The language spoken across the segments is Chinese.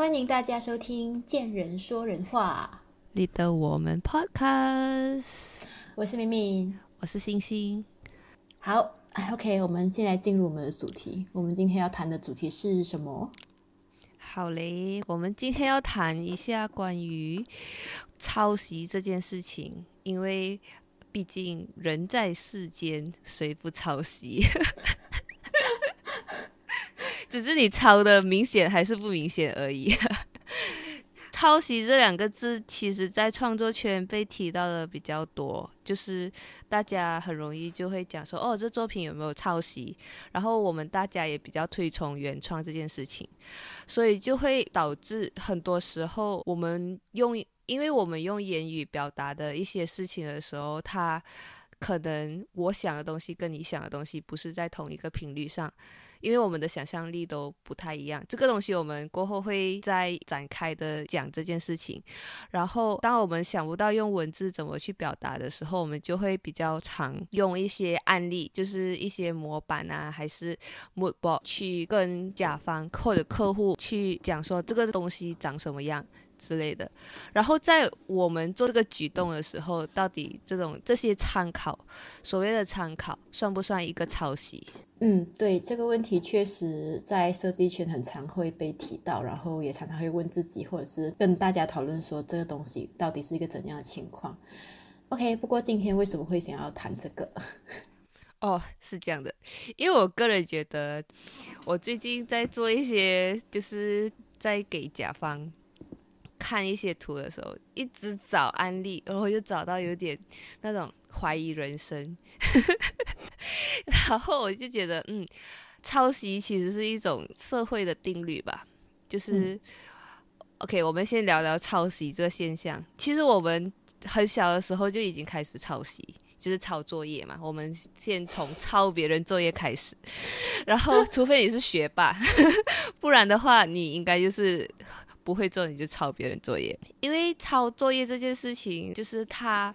欢迎大家收听《见人说人话你的我们 Podcast，》，我是明明。我是星星。好哎，OK，我们现在进入我们的主题。我们今天要谈的主题是什么？好嘞，我们今天要谈一下关于抄袭这件事情，因为毕竟人在世间，谁不抄袭？只是你抄的明显还是不明显而已。抄袭这两个字，其实在创作圈被提到的比较多，就是大家很容易就会讲说，哦，这作品有没有抄袭？然后我们大家也比较推崇原创这件事情，所以就会导致很多时候我们用，因为我们用言语表达的一些事情的时候，它可能我想的东西跟你想的东西不是在同一个频率上。因为我们的想象力都不太一样，这个东西我们过后会再展开的讲这件事情。然后，当我们想不到用文字怎么去表达的时候，我们就会比较常用一些案例，就是一些模板啊，还是 mood board 去跟甲方或者客户去讲说这个东西长什么样之类的。然后，在我们做这个举动的时候，到底这种这些参考，所谓的参考，算不算一个抄袭？嗯，对这个问题，确实在设计圈很常会被提到，然后也常常会问自己，或者是跟大家讨论说这个东西到底是一个怎样的情况。OK，不过今天为什么会想要谈这个？哦，是这样的，因为我个人觉得，我最近在做一些，就是在给甲方看一些图的时候，一直找案例，然后就找到有点那种怀疑人生，然后我就觉得，嗯，抄袭其实是一种社会的定律吧，就是、OK，我们先聊聊抄袭这个现象。其实我们很小的时候就已经开始抄袭，就是抄作业嘛。我们先从抄别人作业开始，然后除非你是学霸，不然的话，你应该就是不会做，你就抄别人作业。因为抄作业这件事情，就是他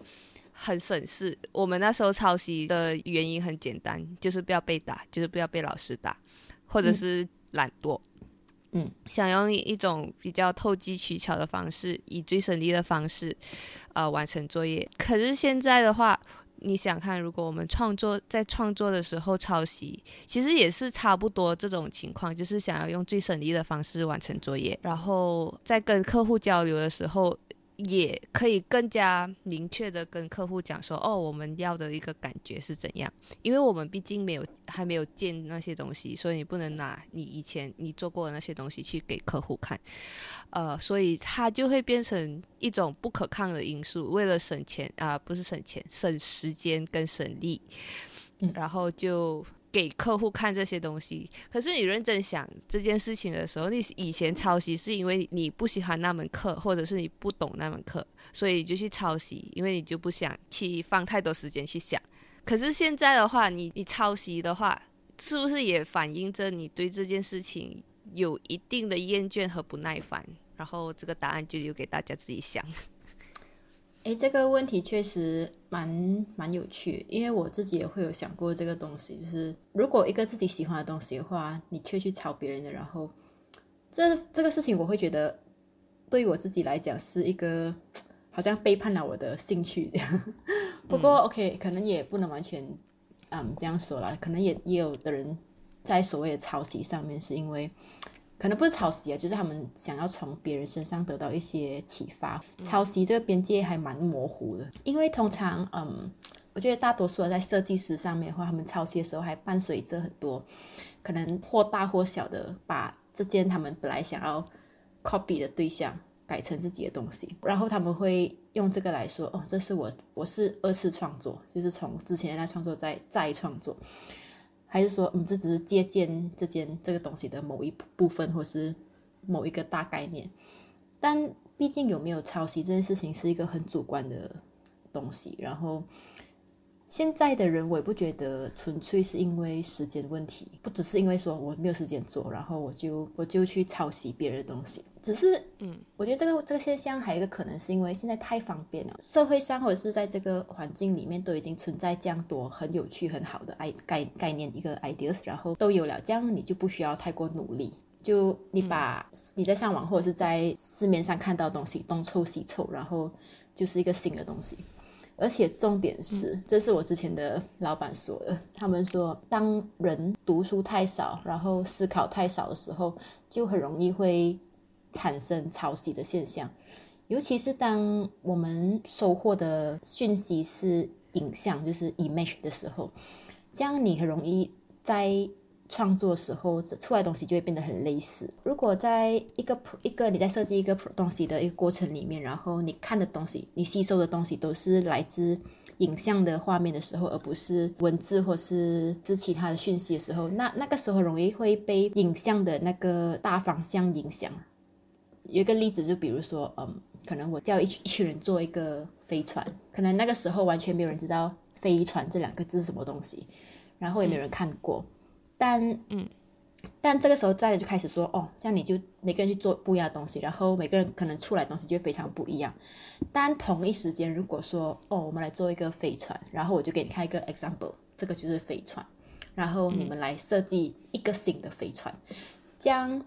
很省事。我们那时候抄袭的原因很简单，就是不要被打，就是不要被老师打，或者是懒惰。嗯，想用一种比较投机取巧的方式，以最省力的方式，呃，完成作业。可是现在的话，你想看，如果我们创作在创作的时候抄袭，其实也是差不多这种情况，就是想要用最省力的方式完成作业，然后在跟客户交流的时候。也可以更加明确的跟客户讲说，哦，我们要的一个感觉是怎样？因为我们毕竟没有还没有见那些东西，所以你不能拿你以前你做过的那些东西去给客户看，呃，所以它就会变成一种不可抗的因素。为了省钱啊、不是省钱，省时间跟省力，嗯然后就。给客户看这些东西，可是你认真想这件事情的时候，你以前抄袭是因为你不喜欢那门课，或者是你不懂那门课，所以就去抄袭，因为你就不想去放太多时间去想。可是现在的话，你你抄袭的话，是不是也反映着你对这件事情有一定的厌倦和不耐烦？然后这个答案就留给大家自己想。诶，这个问题确实蛮蛮有趣，因为我自己也会有想过这个东西，就是如果一个自己喜欢的东西的话，你却去抄别人的，然后这这个事情，我会觉得对于我自己来讲是一个好像背叛了我的兴趣这样。不过、OK，可能也不能完全嗯这样说啦，可能也也有的人在所谓的抄袭上面是因为。可能不是抄袭啊，就是他们想要从别人身上得到一些启发。抄袭这个边界还蛮模糊的，因为通常，嗯，我觉得大多数的在设计师上面的话，他们抄袭的时候还伴随着很多可能或大或小的把这件他们本来想要 copy 的对象改成自己的东西，然后他们会用这个来说，哦，这是我我是二次创作，就是从之前的创作再再创作。还是说，嗯，这只是借鉴这件这个东西的某一部分，或是某一个大概念。但毕竟有没有抄袭这件事情是一个很主观的东西。然后现在的人，我也不觉得纯粹是因为时间问题，不只是因为说我没有时间做，然后我就我就去抄袭别人的东西。只是，嗯，我觉得这个这个现象还有一个可能是因为现在太方便了，社会上或者是在这个环境里面都已经存在这样多很有趣、很好的 i 概概念一个 ideas，然后都有了，这样你就不需要太过努力就你把你在上网或者是在市面上看到东西东凑西凑，然后就是一个新的东西。而且重点是，这是我之前的老板说的。他们说，当人读书太少，然后思考太少的时候，就很容易会产生抄袭的现象。尤其是当我们收获的讯息是影像，就是 image 的时候，这样你很容易在。创作时候出来东西就会变得很类似。如果在一个一个你在设计一个东西的一个过程里面，然后你看的东西、你吸收的东西都是来自影像的画面的时候，而不是文字或是是其他的讯息的时候，那那个时候容易会被影像的那个大方向影响。有一个例子，就比如说，嗯，可能我叫一群一群人做一个飞船，可能那个时候完全没有人知道飞船这两个字是什么东西，然后也没有人看过。但嗯，但这个时候大家就开始说哦，这样你就每个人去做不一样的东西，然后每个人可能出来东西就非常不一样。但同一时间，如果说哦，我们来做一个飞船，然后我就给你看一个 example，这个就是飞船，然后你们来设计一个新的飞船，这样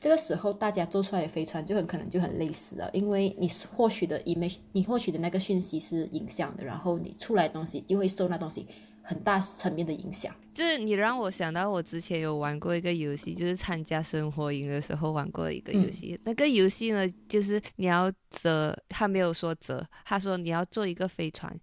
这个时候大家做出来的飞船就很可能就很类似了，因为你获取的 image，你获取的那个讯息是影像的，然后你出来东西就会受那东西很大层面的影响。就是你让我想到，我之前有玩过一个游戏，就是参加生活营的时候玩过一个游戏。那个游戏呢，就是你要折，他没有说折，他说你要做一个飞船，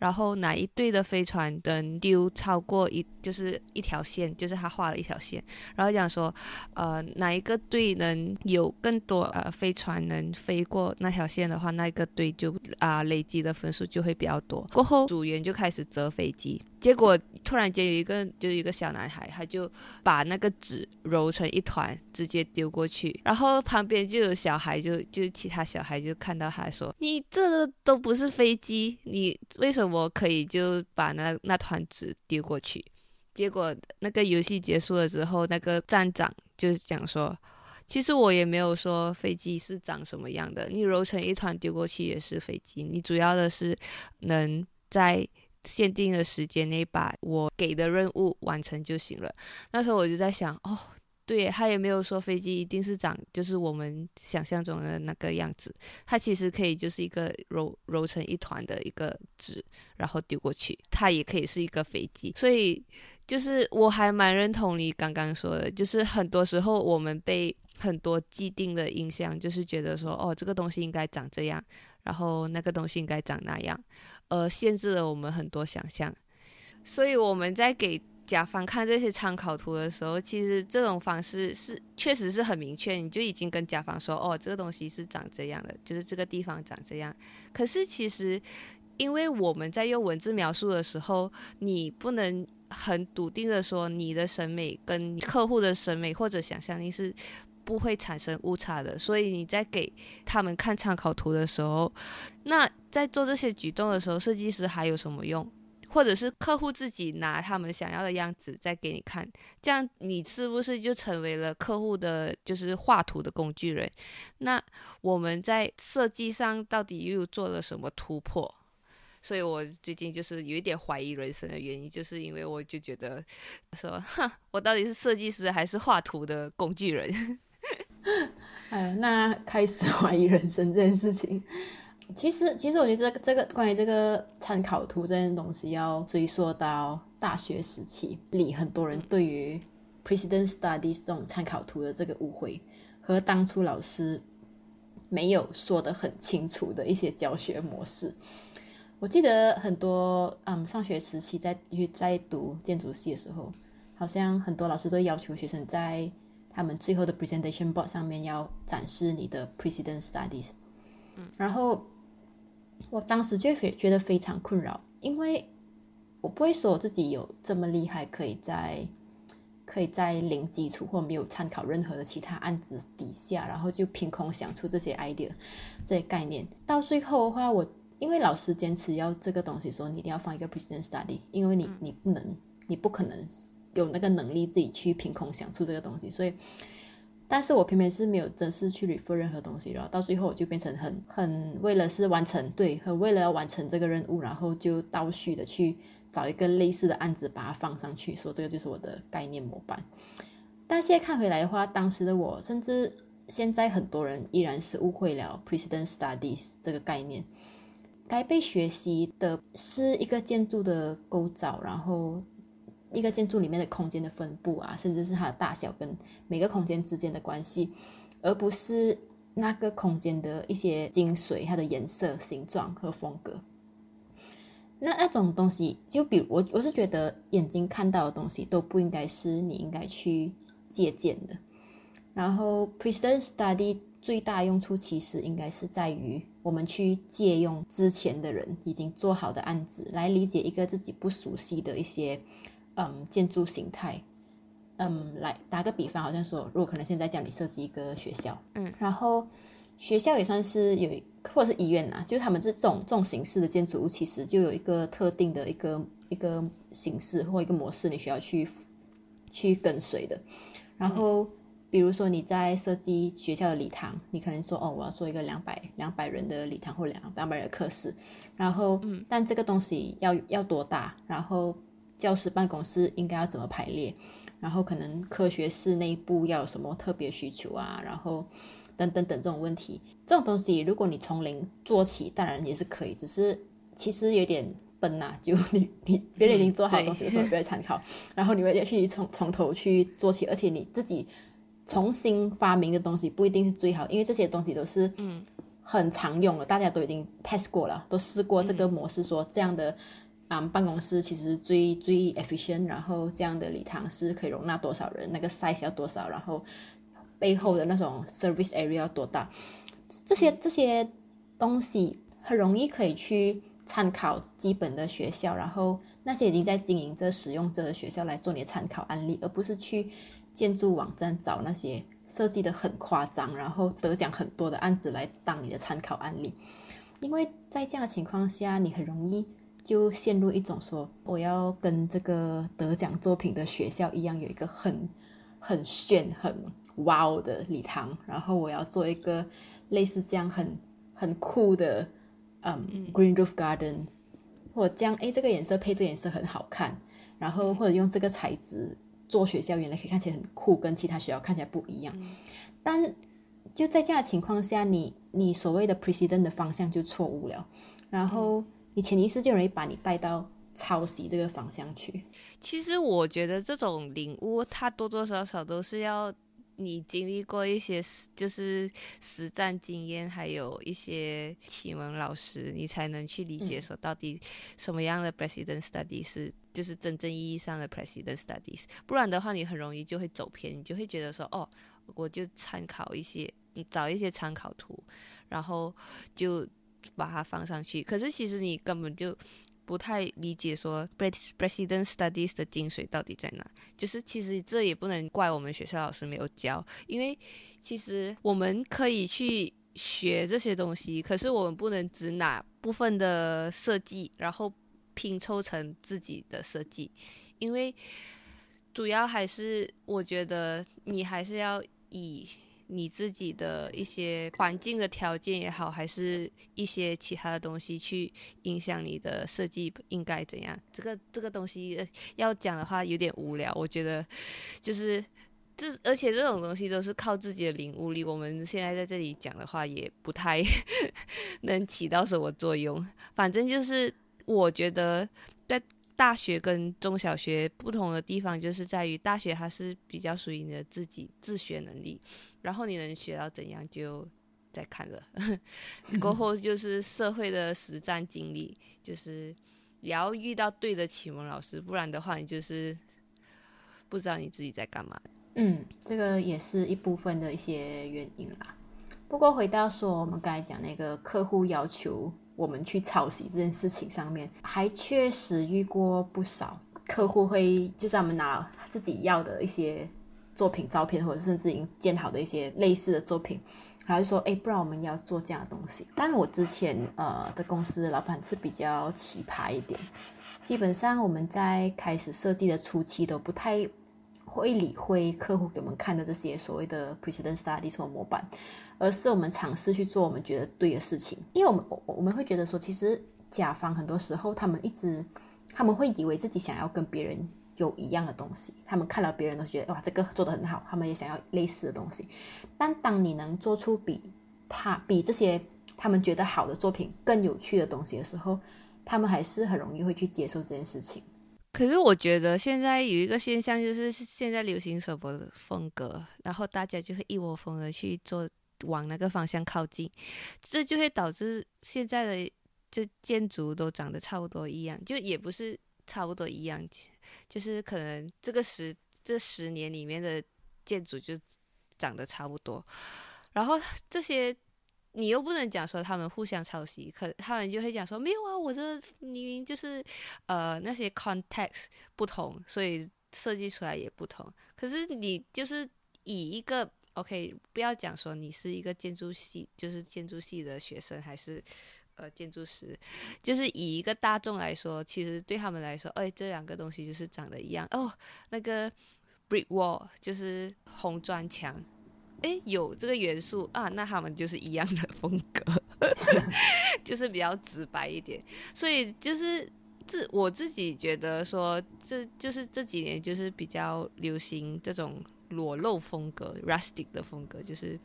然后哪一队的飞船能丢超过一，就是一条线，就是他画了一条线，然后讲说，呃，哪一个队能有更多呃飞船能飞过那条线的话，那一个队就啊累积的分数就会比较多。过后组员就开始折飞机，结果突然间有一个。就是一个小男孩，他就把那个纸揉成一团，直接丢过去。然后旁边就有小孩，就就其他小孩就看到他说：“你这都不是飞机，你为什么可以就把那那团纸丢过去？”结果那个游戏结束了之后，那个站长就讲说：“其实我也没有说飞机是长什么样的，你揉成一团丢过去也是飞机。你主要的是能在。”限定的时间内把我给的任务完成就行了。那时候我就在想，哦，对，他也没有说飞机一定是长就是我们想象中的那个样子，它其实可以就是一个揉揉成一团的一个纸，然后丢过去，它也可以是一个飞机。所以就是我还蛮认同你刚刚说的，就是很多时候我们被很多既定的印象，就是觉得说，哦，这个东西应该长这样，然后那个东西应该长那样。呃，限制了我们很多想象，所以我们在给甲方看这些参考图的时候，其实这种方式是确实是很明确，你就已经跟甲方说，哦，这个东西是长这样的，就是这个地方长这样。可是其实，因为我们在用文字描述的时候，你不能很笃定的说你的审美跟客户的审美或者想象力是。不会产生误差的，所以你在给他们看参考图的时候，那在做这些举动的时候，设计师还有什么用？或者是客户自己拿他们想要的样子再给你看，这样你是不是就成为了客户的就是画图的工具人？那我们在设计上到底又做了什么突破？所以我最近就是有一点怀疑人生的原因，就是因为我就觉得说，哼，我到底是设计师还是画图的工具人？哎，那开始怀疑人生这件事情，其实，其实我觉得这个这个关于这个参考图这件东西，要追溯到大学时期里，很多人对于 precedent studies 这种参考图的这个误会，和当初老师没有说的很清楚的一些教学模式。我记得很多，嗯，上学时期在在读建筑系的时候，好像很多老师都要求学生在他们最后的 presentation board 上面要展示你的 precedent studies，嗯，然后我当时就非觉得非常困扰，因为我不会说我自己有这么厉害，可以在可以在零基础或没有参考任何的其他案子底下，然后就凭空想出这些 idea 这些概念。到最后的话，我因为老师坚持要这个东西，说你一定要放一个 precedent study，因为你你不能，你不可能。有那个能力自己去凭空想出这个东西，所以，但是我偏偏是没有真是去 refer 任何东西，然后到最后我就变成很很为了是完成对，很为了要完成这个任务，然后就倒序的去找一个类似的案子把它放上去，说这个就是我的概念模板。但现在看回来的话，当时的我，甚至现在很多人依然是误会了 precedent studies 这个概念。该被学习的是一个建筑的构造，然后一个建筑里面的空间的分布啊，甚至是它的大小跟每个空间之间的关系，而不是那个空间的一些精髓，它的颜色、形状和风格。那那种东西，就比如我，我是觉得眼睛看到的东西都不应该是你应该去借鉴的。然后 precedent study 最大用处其实应该是在于我们去借用之前的人已经做好的案子，来理解一个自己不熟悉的一些嗯建筑形态。嗯，来打个比方，好像说，如果可能现在叫你设计一个学校，嗯，然后学校也算是有。或者是医院呐，就是他们这种这种形式的建筑物，其实就有一个特定的一个一个形式或一个模式，你需要去去跟随的。然后，比如说你在设计学校的礼堂，你可能说哦，我要做一个两百两百人的礼堂或两两百人的课室。然后，嗯，但这个东西要要多大？然后教师办公室应该要怎么排列？然后可能科学室内部要有什么特别需求啊？然后。等等等这种问题，这种东西如果你从零做起，当然也是可以，只是其实有点笨呐。就你你别人已经做好东西的时候，不要参考，然后你会去从从头去做起，而且你自己重新发明的东西不一定是最好，因为这些东西都是嗯很常用的，大家都已经 test 过了，都试过这个模式，说这样的啊办公室其实最最 efficient，然后这样的礼堂是可以容纳多少人，那个 size 要多少，然后。背后的那种 service area 要多大？这些这些东西很容易可以去参考基本的学校，然后那些已经在经营着使用者的学校来做你的参考案例，而不是去建筑网站找那些设计的很夸张，然后得奖很多的案子来当你的参考案例。因为在这样的情况下，你很容易就陷入一种说我要跟这个得奖作品的学校一样，有一个很很炫很。哇哦的礼堂，然后我要做一个类似这样很很酷的，嗯，green roof garden，或者这样，哎，这个颜色配这个颜色很好看，然后或者用这个材质做学校，原来可以看起来很酷，跟其他学校看起来不一样。但就在这样的情况下，你你所谓的 precedent 的方向就错误了，然后你潜意识就容易把你带到抄袭这个方向去。其实我觉得这种领悟，它多多少少都是要。你经历过一些就是实战经验，还有一些启蒙老师，你才能去理解说到底什么样的 president studies 是就是真正意义上的 president studies。不然的话，你很容易就会走偏，你就会觉得说哦，我就参考一些，找一些参考图，然后就把它放上去。可是其实你根本就。不太理解说 president studies 的精髓到底在哪？就是其实这也不能怪我们学校老师没有教，因为其实我们可以去学这些东西，可是我们不能只拿部分的设计，然后拼凑成自己的设计，因为主要还是我觉得你还是要以。你自己的一些环境的条件也好，还是一些其他的东西去影响你的设计应该怎样？这个这个东西要讲的话有点无聊，我觉得就是这，而且这种东西都是靠自己的领悟力。我们现在在这里讲的话也不太 能起到什么作用。反正就是我觉得在。大学跟中小学不同的地方，就是在于大学它是比较属于你的自己自学能力，然后你能学到怎样就再看了。过后就是社会的实战经历，就是也要遇到对的启蒙老师，不然的话你就是不知道你自己在干嘛。嗯，这个也是一部分的一些原因啦。不过回到说我们刚才讲那个客户要求。我们去抄袭这件事情上面，还确实遇过不少客户会，就是他们拿自己要的一些作品照片，或者甚至已经建好的一些类似的作品，然后就说：“哎，不然我们要做这样的东西。”但是我之前呃的公司老板是比较奇葩一点，基本上我们在开始设计的初期都不太会理会客户给我们看的这些所谓的 precedent studies 或模板。而是我们尝试去做我们觉得对的事情，因为我们我我们会觉得说，其实甲方很多时候他们一直他们会以为自己想要跟别人有一样的东西，他们看到别人都觉得哇，这个做的很好，他们也想要类似的东西。但当你能做出比他比这些他们觉得好的作品更有趣的东西的时候，他们还是很容易会去接受这件事情。可是我觉得现在有一个现象，就是现在流行什么风格，然后大家就会一窝蜂的去做，往那个方向靠近，这就会导致现在的就建筑都长得差不多一样，就也不是差不多一样，就是可能这个十这十年里面的建筑就长得差不多，然后这些。你又不能讲说他们互相抄袭，可他们就会讲说没有啊，我这明明就是呃那些 context 不同，所以设计出来也不同。可是你就是以一个 OK，不要讲说你是一个建筑系，就是建筑系的学生，还是呃建筑师，就是以一个大众来说，其实对他们来说，哎，这两个东西就是长得一样哦。那个 brick wall 就是红砖墙。哎，有这个元素啊，那他们就是一样的风格，就是比较直白一点。所以就是自我自己觉得说，这就是这几年就是比较流行这种裸露风格 （rustic 的风格），就是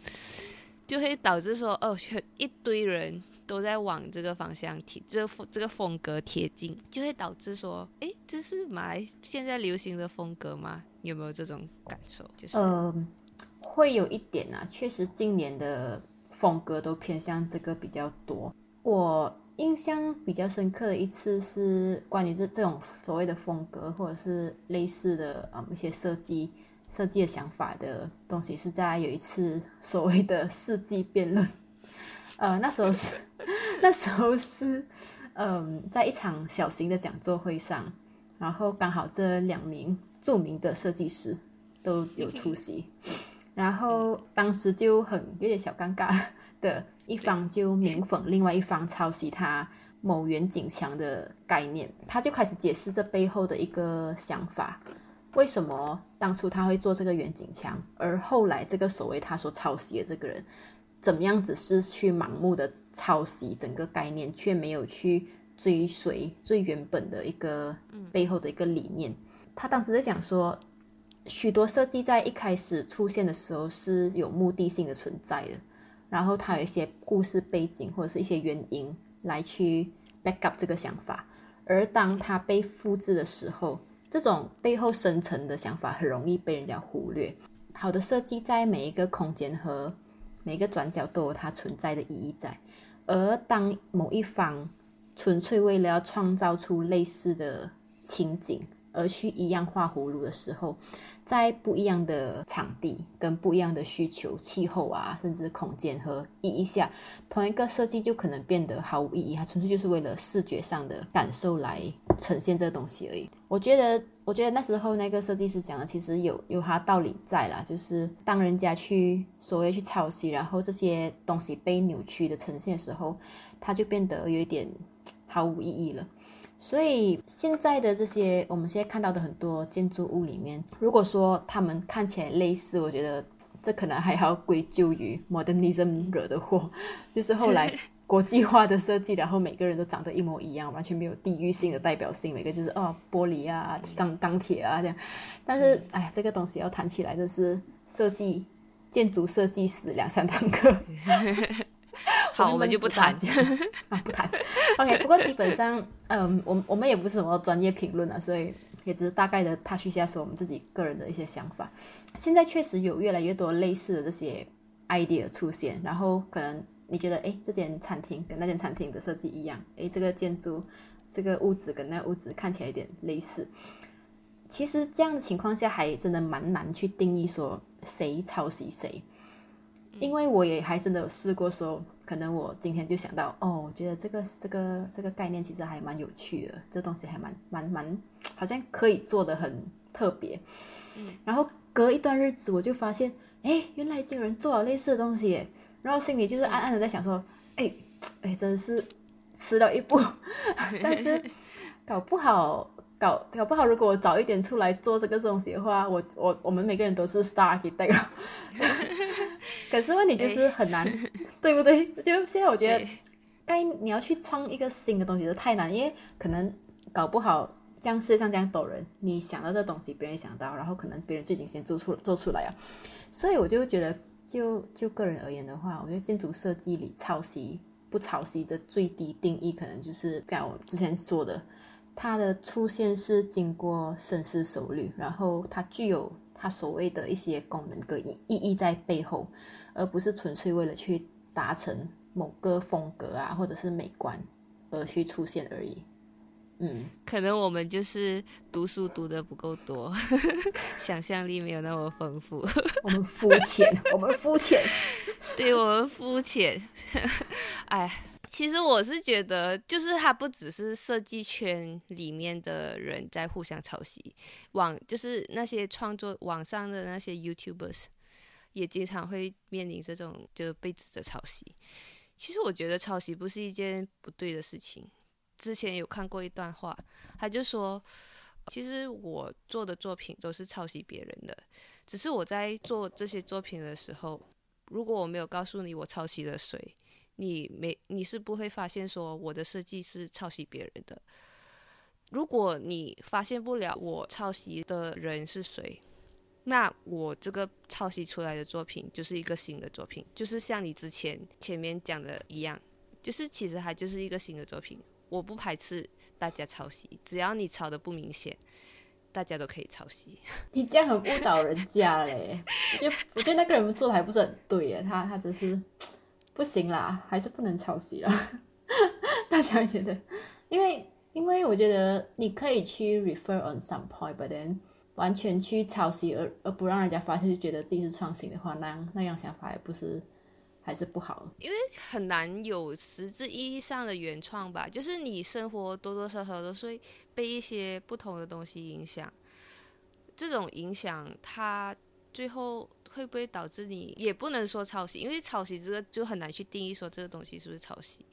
就会导致说，哦，一堆人都在往这个方向贴，这风这个风格贴近，就会导致说，哎，这是马来现在流行的风格吗？有没有这种感受？就是。会有一点啊，确实今年的风格都偏向这个比较多。我印象比较深刻的一次是关于这这种所谓的风格或者是类似的啊一些设计设计的想法的东西，是在有一次所谓的世纪辩论。呃，那时候是 那时候是嗯，在一场小型的讲座会上，然后刚好这两名著名的设计师都有出席。然后当时就很有点小尴尬 的一方就明讽另外一方抄袭他某远景墙的概念，他就开始解释这背后的一个想法，为什么当初他会做这个远景墙，而后来这个所谓他所抄袭的这个人，怎么样子是去盲目的抄袭整个概念，却没有去追随最原本的一个背后的一个理念。他当时在讲说。许多设计在一开始出现的时候是有目的性的存在的，然后它有一些故事背景或者是一些原因来去 back up 这个想法，而当它被复制的时候，这种背后深层的想法很容易被人家忽略。好的设计在每一个空间和每个转角都有它存在的意义在，而当某一方纯粹为了要创造出类似的情景而去一样画葫芦的时候，在不一样的场地、跟不一样的需求、气候啊，甚至空间和意义下，同一个设计就可能变得毫无意义。它纯粹就是为了视觉上的感受来呈现这个东西而已。我觉得，我觉得那时候那个设计师讲的其实有有他道理在啦，就是当人家去所谓去抄袭，然后这些东西被扭曲的呈现的时候，它就变得有一点毫无意义了。所以现在的这些，我们现在看到的很多建筑物里面，如果说他们看起来类似，我觉得这可能还要归咎于 modernism 惹的祸，就是后来 国际化的设计，然后每个人都长得一模一样，完全没有地域性的代表性，每个就是哦玻璃啊、钢钢铁啊这样。但是哎，这个东西要谈起来，这是设计建筑设计师两三堂课。好，我们就不谈啊，不谈。OK，不过基本上，嗯，我我们也不是什么专业评论啊，所以也只是大概的 touch 一下，说我们自己个人的一些想法。现在确实有越来越多类似的这些 idea 出现，然后可能你觉得，哎，这间餐厅跟那间餐厅的设计一样，哎，这个建筑、这个屋子跟那屋子看起来有点类似。其实这样的情况下，还真的蛮难去定义说谁抄袭谁。因为我也还真的有试过说，可能我今天就想到，哦，我觉得这个这个这个概念其实还蛮有趣的，这东西还蛮蛮蛮，好像可以做的很特别。嗯，然后隔一段日子，我就发现，哎，原来已经有人做了类似的东西，然后心里就是暗暗的在想说，哎，哎，真是迟了一步，但是搞不好。搞搞不好，如果我早一点出来做这个东西的话，我我我们每个人都是 star architect。可是问题就是很难，对不对？就现在我觉得，该你要去创一个新的东西是太难，因为可能搞不好这样世界上这样多人，你想到这东西，别人想到，然后可能别人就已经先做出做出来啊。所以我就觉得，就就个人而言的话，我觉得建筑设计里抄袭不抄袭的最低定义，可能就是像我之前说的，它的出现是经过深思熟虑，然后它具有它所谓的一些功能跟意义在背后，而不是纯粹为了去达成某个风格啊，或者是美观而去出现而已。嗯，可能我们就是读书读的不够多，想象力没有那么丰富。我们肤浅，我们肤浅，对我们肤浅。哎，其实我是觉得，就是它不只是设计圈里面的人在互相抄袭，网就是那些创作网上的那些 YouTubers 也经常会面临这种就被指责抄袭。其实我觉得抄袭不是一件不对的事情。之前有看过一段话，他就说，其实我做的作品都是抄袭别人的，只是我在做这些作品的时候，如果我没有告诉你我抄袭了谁，你没你是不会发现说我的设计是抄袭别人的。如果你发现不了我抄袭的人是谁，那我这个抄袭出来的作品就是一个新的作品，就是像你之前前面讲的一样，就是其实它就是一个新的作品。我不排斥大家抄袭，只要你抄的不明显，大家都可以抄袭。你这样很误导人家嘞！就我觉得那个人做的还不是很对耶，他他只是不行啦，还是不能抄袭啦。大家觉得，因为因为我觉得你可以去 refer on some point，but then 完全去抄袭而而不让人家发现，就觉得自己是创新的话，那样那样想法也不是。还是不好，因为很难有实质意义上的原创吧。就是你生活多多少少都是被一些不同的东西影响，这种影响它最后会不会导致你也不能说抄袭，因为抄袭这个就很难去定义说这个东西是不是抄袭。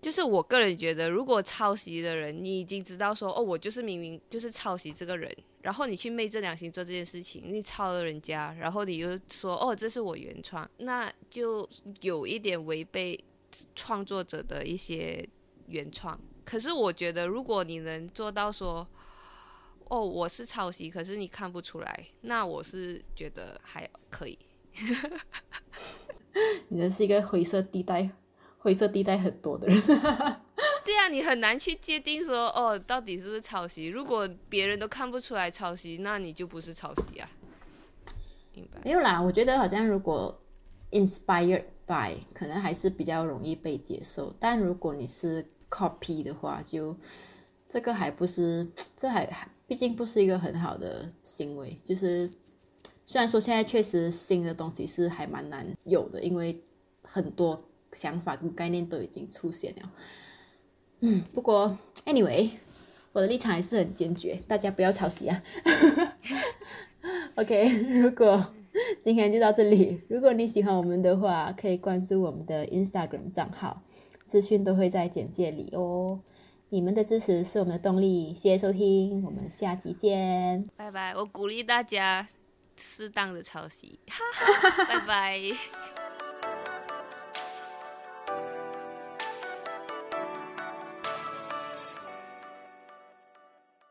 就是我个人觉得，如果抄袭的人你已经知道说哦，我就是明明就是抄袭这个人。然后你去昧着良心做这件事情，你抄了人家，然后你又说哦这是我原创，那就有一点违背创作者的一些原创。可是我觉得，如果你能做到说哦我是抄袭，可是你看不出来，那我是觉得还可以。你的是一个灰色地带，灰色地带很多的人。对啊，你很难去界定说哦，到底是不是抄袭？如果别人都看不出来抄袭，那你就不是抄袭啊。明白？没有啦，我觉得好像如果 inspired by，可能还是比较容易被接受。但如果你是 copy 的话，就这个还不是，这还还毕竟不是一个很好的行为。就是虽然说现在确实新的东西是还蛮难有的，因为很多想法跟概念都已经出现了。嗯，不过 anyway，我的立场还是很坚决，大家不要抄袭啊。OK，如果今天就到这里，如果你喜欢我们的话，可以关注我们的 Instagram 账号，资讯都会在简介里哦。你们的支持是我们的动力，谢谢收听，我们下集见，拜拜。我鼓励大家适当的抄袭，拜拜。